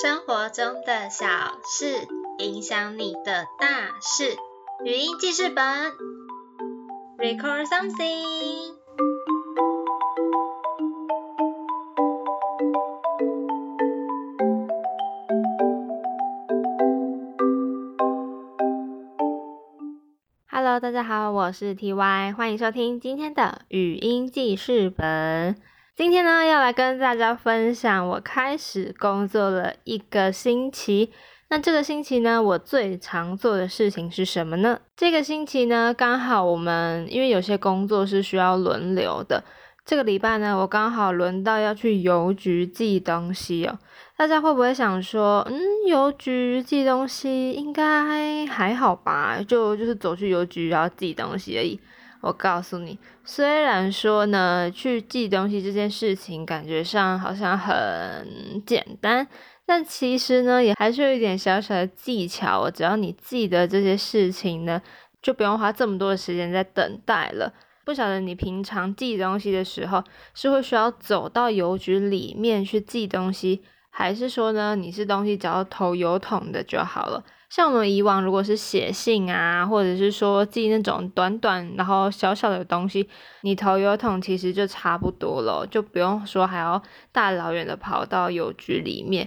生活中的小事影响你的大事。语音记事本，Record something。Hello，大家好，我是 TY，欢迎收听今天的语音记事本。今天呢，要来跟大家分享我开始工作了一个星期。那这个星期呢，我最常做的事情是什么呢？这个星期呢，刚好我们因为有些工作是需要轮流的。这个礼拜呢，我刚好轮到要去邮局寄东西哦。大家会不会想说，嗯，邮局寄东西应该还好吧？就就是走去邮局然后寄东西而已。我告诉你，虽然说呢，去寄东西这件事情感觉上好像很简单，但其实呢，也还是有一点小小的技巧。只要你记得这些事情呢，就不用花这么多的时间在等待了。不晓得你平常寄东西的时候，是会需要走到邮局里面去寄东西，还是说呢，你是东西只要投邮筒的就好了？像我们以往如果是写信啊，或者是说寄那种短短然后小小的东西，你投邮筒其实就差不多了，就不用说还要大老远的跑到邮局里面，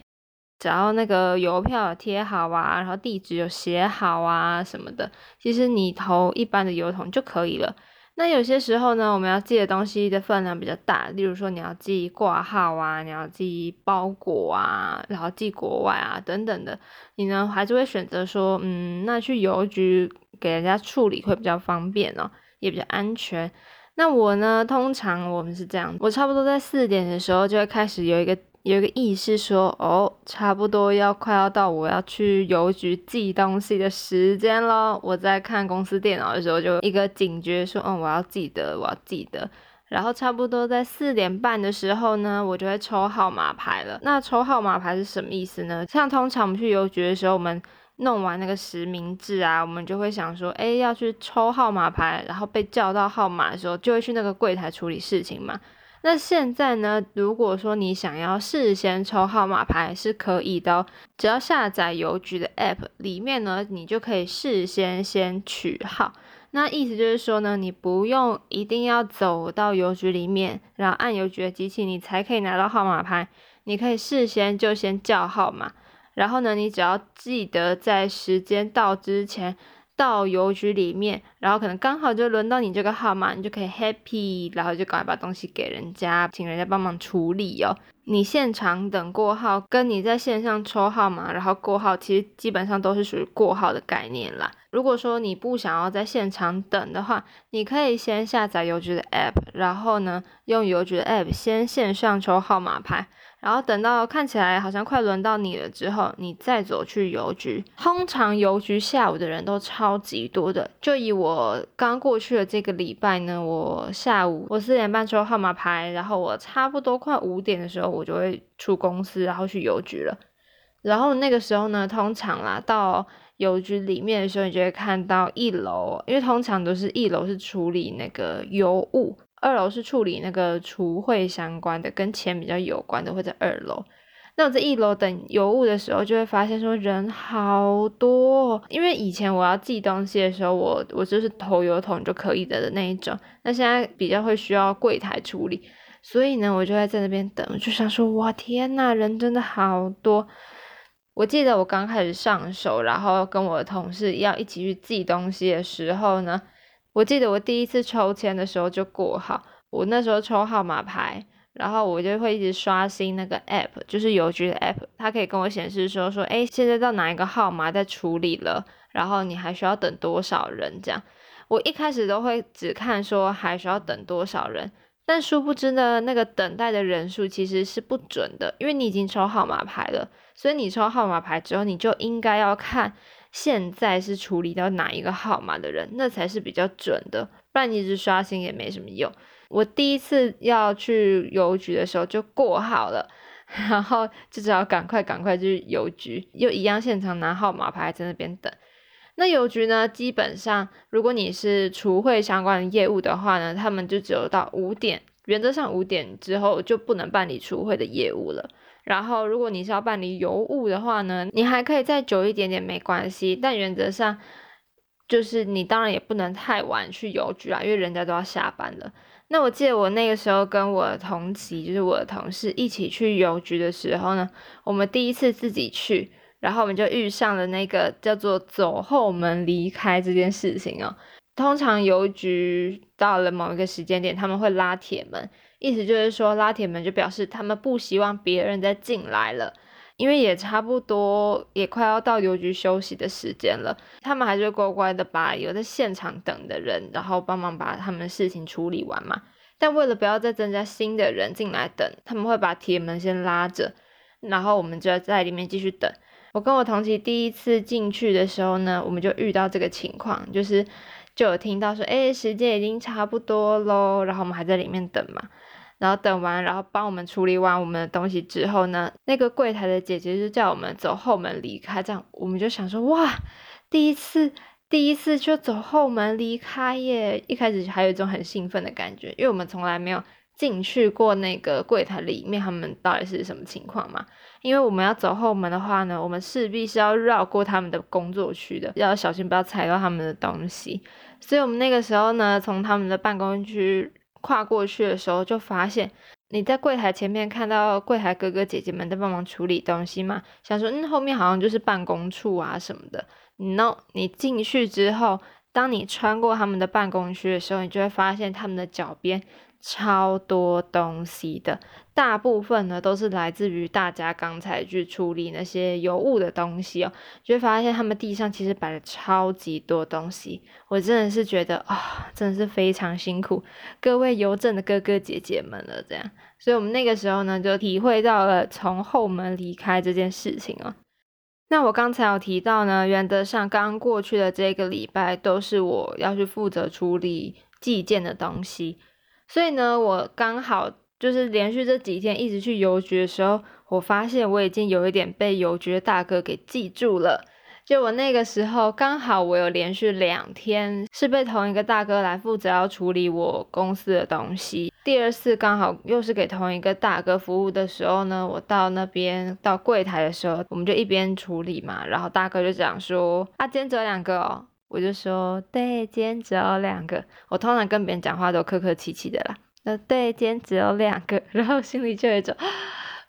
只要那个邮票贴好啊，然后地址有写好啊什么的，其实你投一般的邮筒就可以了。那有些时候呢，我们要寄的东西的分量比较大，例如说你要寄挂号啊，你要寄包裹啊，然后寄国外啊等等的，你呢还是会选择说，嗯，那去邮局给人家处理会比较方便哦，也比较安全。那我呢，通常我们是这样，我差不多在四点的时候就会开始有一个。有一个意识说，哦，差不多要快要到我要去邮局寄东西的时间了。我在看公司电脑的时候，就一个警觉说，嗯，我要记得，我要记得。然后差不多在四点半的时候呢，我就会抽号码牌了。那抽号码牌是什么意思呢？像通常我们去邮局的时候，我们弄完那个实名制啊，我们就会想说，哎，要去抽号码牌，然后被叫到号码的时候，就会去那个柜台处理事情嘛。那现在呢？如果说你想要事先抽号码牌是可以的哦，只要下载邮局的 App，里面呢你就可以事先先取号。那意思就是说呢，你不用一定要走到邮局里面，然后按邮局的机器，你才可以拿到号码牌。你可以事先就先叫号码，然后呢，你只要记得在时间到之前。到邮局里面，然后可能刚好就轮到你这个号码，你就可以 happy，然后就赶快把东西给人家，请人家帮忙处理哦。你现场等过号，跟你在线上抽号码然后过号，其实基本上都是属于过号的概念啦。如果说你不想要在现场等的话，你可以先下载邮局的 app，然后呢用邮局的 app 先线上抽号码牌。然后等到看起来好像快轮到你了之后，你再走去邮局。通常邮局下午的人都超级多的。就以我刚过去的这个礼拜呢，我下午我四点半抽号码牌，然后我差不多快五点的时候，我就会出公司，然后去邮局了。然后那个时候呢，通常啦，到邮局里面的时候，你就会看到一楼，因为通常都是一楼是处理那个邮物。二楼是处理那个除汇相关的，跟钱比较有关的，会在二楼。那我在一楼等邮物的时候，就会发现说人好多。因为以前我要寄东西的时候，我我就是投邮筒就可以的的那一种。那现在比较会需要柜台处理，所以呢，我就会在那边等，就想说，哇天呐，人真的好多。我记得我刚开始上手，然后跟我的同事要一起去寄东西的时候呢。我记得我第一次抽签的时候就过号，我那时候抽号码牌，然后我就会一直刷新那个 app，就是邮局的 app，它可以跟我显示说说，哎，现在到哪一个号码在处理了，然后你还需要等多少人这样。我一开始都会只看说还需要等多少人，但殊不知呢，那个等待的人数其实是不准的，因为你已经抽号码牌了，所以你抽号码牌之后，你就应该要看。现在是处理到哪一个号码的人，那才是比较准的，不然一直刷新也没什么用。我第一次要去邮局的时候就过号了，然后就只好赶快赶快去邮局，又一样现场拿号码牌在那边等。那邮局呢，基本上如果你是除汇相关的业务的话呢，他们就只有到五点，原则上五点之后就不能办理除汇的业务了。然后如果你是要办理邮务的话呢，你还可以再久一点点没关系，但原则上就是你当然也不能太晚去邮局啊，因为人家都要下班了。那我记得我那个时候跟我同期，就是我的同事一起去邮局的时候呢，我们第一次自己去，然后我们就遇上了那个叫做走后门离开这件事情哦。通常邮局到了某一个时间点，他们会拉铁门，意思就是说拉铁门就表示他们不希望别人再进来了。因为也差不多，也快要到邮局休息的时间了，他们还是乖乖的把有在现场等的人，然后帮忙把他们的事情处理完嘛。但为了不要再增加新的人进来等，他们会把铁门先拉着，然后我们就要在里面继续等。我跟我同期第一次进去的时候呢，我们就遇到这个情况，就是就有听到说，哎，时间已经差不多喽，然后我们还在里面等嘛。然后等完，然后帮我们处理完我们的东西之后呢，那个柜台的姐姐就叫我们走后门离开。这样我们就想说，哇，第一次，第一次就走后门离开耶！一开始还有一种很兴奋的感觉，因为我们从来没有进去过那个柜台里面，他们到底是什么情况嘛？因为我们要走后门的话呢，我们势必是要绕过他们的工作区的，要小心不要踩到他们的东西。所以我们那个时候呢，从他们的办公区。跨过去的时候，就发现你在柜台前面看到柜台哥哥姐姐们在帮忙处理东西嘛，想说嗯后面好像就是办公处啊什么的。No，你进去之后，当你穿过他们的办公区的时候，你就会发现他们的脚边。超多东西的，大部分呢都是来自于大家刚才去处理那些有物的东西哦，就会发现他们地上其实摆了超级多东西，我真的是觉得啊，真的是非常辛苦各位邮政的哥哥姐姐们了，这样，所以我们那个时候呢就体会到了从后门离开这件事情哦。那我刚才有提到呢，原则上刚过去的这个礼拜都是我要去负责处理寄件的东西。所以呢，我刚好就是连续这几天一直去邮局的时候，我发现我已经有一点被邮局的大哥给记住了。就我那个时候刚好我有连续两天是被同一个大哥来负责要处理我公司的东西。第二次刚好又是给同一个大哥服务的时候呢，我到那边到柜台的时候，我们就一边处理嘛，然后大哥就讲说：“啊，今天只有两个哦。”我就说，对，今天只有两个。我通常跟别人讲话都客客气气的啦。那对，今天只有两个，然后心里就有一种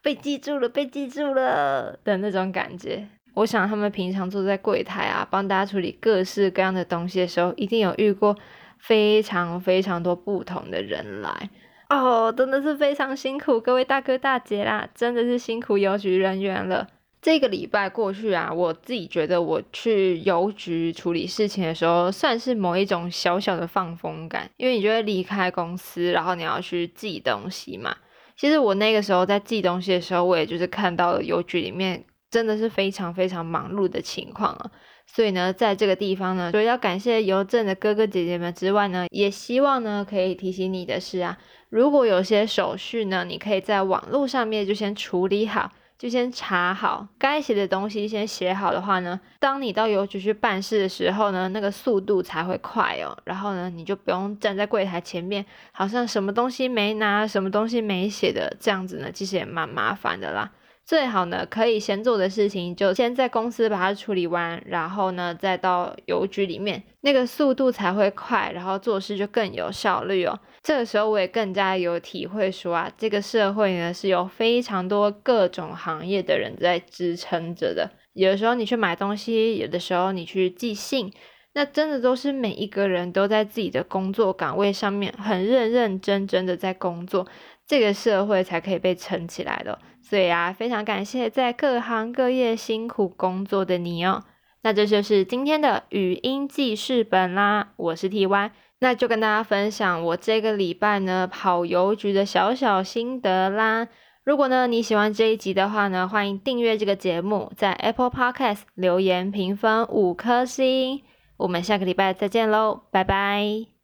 被记住了，被记住了的那种感觉。我想他们平常坐在柜台啊，帮大家处理各式各样的东西的时候，一定有遇过非常非常多不同的人来。哦，真的是非常辛苦各位大哥大姐啦，真的是辛苦邮局人员了。这个礼拜过去啊，我自己觉得我去邮局处理事情的时候，算是某一种小小的放风感，因为你就会离开公司，然后你要去寄东西嘛。其实我那个时候在寄东西的时候，我也就是看到了邮局里面真的是非常非常忙碌的情况啊。所以呢，在这个地方呢，除了要感谢邮政的哥哥姐姐们之外呢，也希望呢可以提醒你的是啊，如果有些手续呢，你可以在网络上面就先处理好。就先查好该写的东西，先写好的话呢，当你到邮局去办事的时候呢，那个速度才会快哦。然后呢，你就不用站在柜台前面，好像什么东西没拿，什么东西没写的这样子呢，其实也蛮麻烦的啦。最好呢，可以先做的事情就先在公司把它处理完，然后呢，再到邮局里面，那个速度才会快，然后做事就更有效率哦。这个时候我也更加有体会，说啊，这个社会呢是有非常多各种行业的人在支撑着的。有的时候你去买东西，有的时候你去寄信，那真的都是每一个人都在自己的工作岗位上面很认认真真的在工作，这个社会才可以被撑起来的。所以啊，非常感谢在各行各业辛苦工作的你哦。那这就是今天的语音记事本啦。我是 T Y，那就跟大家分享我这个礼拜呢跑邮局的小小心得啦。如果呢你喜欢这一集的话呢，欢迎订阅这个节目，在 Apple Podcast 留言评分五颗星。我们下个礼拜再见喽，拜拜。